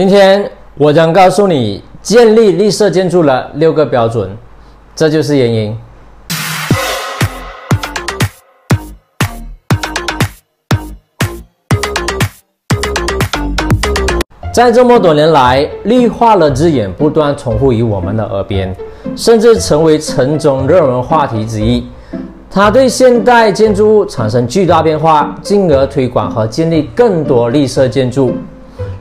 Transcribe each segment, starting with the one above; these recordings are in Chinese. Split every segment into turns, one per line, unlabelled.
今天我将告诉你建立绿色建筑的六个标准，这就是原因。在这么多年来，绿化的字眼不断重复于我们的耳边，甚至成为城中热门话题之一。它对现代建筑物产生巨大变化，进而推广和建立更多绿色建筑。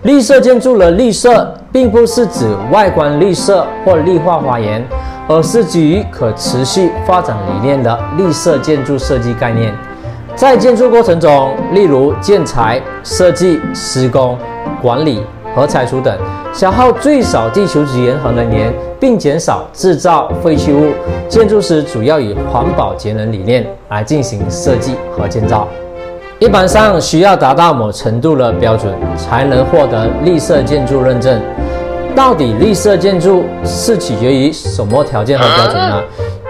绿色建筑的绿色，并不是指外观绿色或绿化花园，而是基于可持续发展理念的绿色建筑设计概念。在建筑过程中，例如建材、设计、施工、管理。和拆除等，消耗最少地球资源和能源，并减少制造废弃物。建筑师主要以环保节能理念来进行设计和建造。一般上需要达到某程度的标准，才能获得绿色建筑认证。到底绿色建筑是取决于什么条件和标准呢？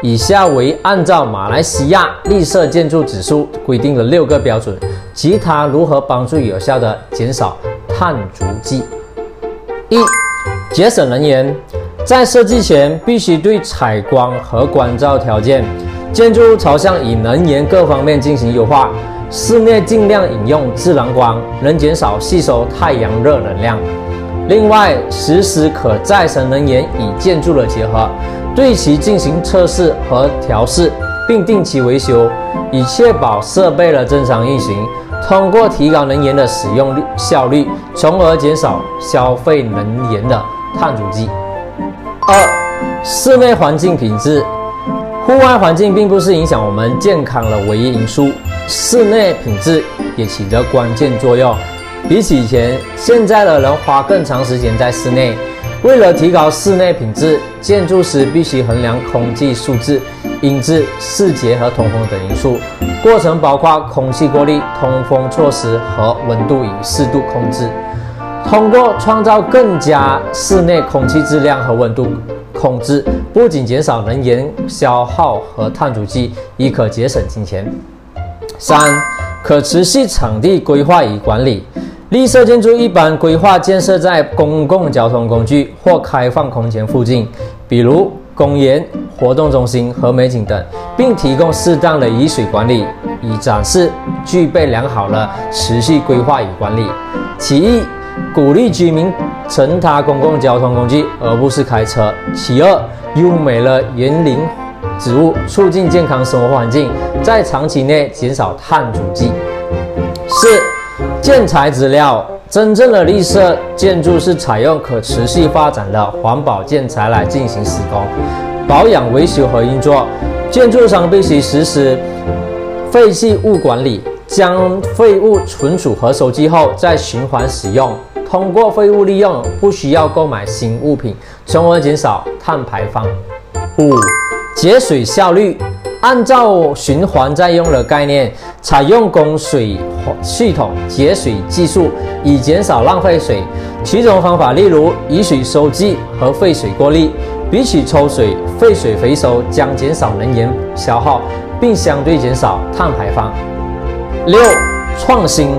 以下为按照马来西亚绿色建筑指数规定的六个标准，及它如何帮助有效的减少。碳足迹一，节省能源，在设计前必须对采光和光照条件、建筑物朝向以能源各方面进行优化。室内尽量引用自然光，能减少吸收太阳热能量。另外，实施可再生能源与建筑的结合，对其进行测试和调试，并定期维修，以确保设备的正常运行。通过提高能源的使用率效率，从而减少消费能源的碳足迹。二、室内环境品质，户外环境并不是影响我们健康的唯一因素，室内品质也起着关键作用。比起以前，现在的人花更长时间在室内。为了提高室内品质，建筑师必须衡量空气素质、音质、视觉和通风等因素。过程包括空气过滤、通风措施和温度与湿度控制。通过创造更加室内空气质量和温度控制，不仅减少能源消耗和碳足迹，亦可节省金钱。三、可持续场地规划与管理。绿色建筑一般规划建设在公共交通工具或开放空间附近，比如公园、活动中心和美景等，并提供适当的雨水管理，以展示具备良好的持续规划与管理。其一，鼓励居民乘搭公共交通工具而不是开车；其二，优美的园林植物促进健康生活环境，在长期内减少碳足迹。四。建材资料，真正的绿色建筑是采用可持续发展的环保建材来进行施工、保养、维修和运作。建筑商必须实施废弃物管理，将废物存储和收集后再循环使用。通过废物利用，不需要购买新物品，从而减少碳排放。五、节水效率。按照循环再用的概念，采用供水系统节水技术，以减少浪费水。几种方法，例如雨水收集和废水过滤，比起抽水、废水回收，将减少能源消耗，并相对减少碳排放。六、创新。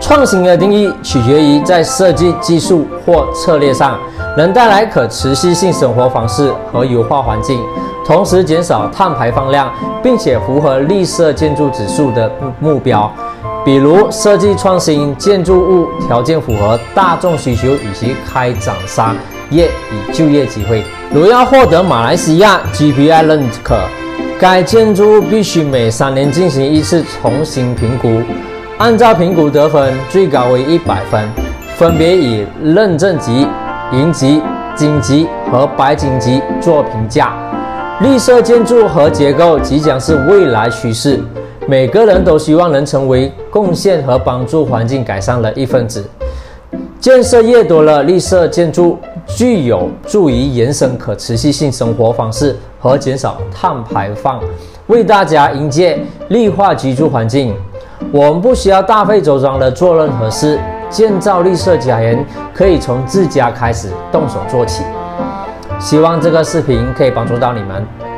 创新的定义取决于在设计技术或策略上，能带来可持续性生活方式和优化环境。同时减少碳排放量，并且符合绿色建筑指数的目标，比如设计创新建筑物条件符合大众需求，以及开展商业与就业机会。如要获得马来西亚 GPI 认可，该建筑物必须每三年进行一次重新评估，按照评估得分最高为一百分，分别以认证级、银级、金级和白金级做评价。绿色建筑和结构即将是未来趋势，每个人都希望能成为贡献和帮助环境改善的一份子。建设越多了绿色建筑，具有助于延伸可持续性生活方式和减少碳排放，为大家营建绿化居住环境。我们不需要大费周章的做任何事，建造绿色家园可以从自家开始动手做起。希望这个视频可以帮助到你们。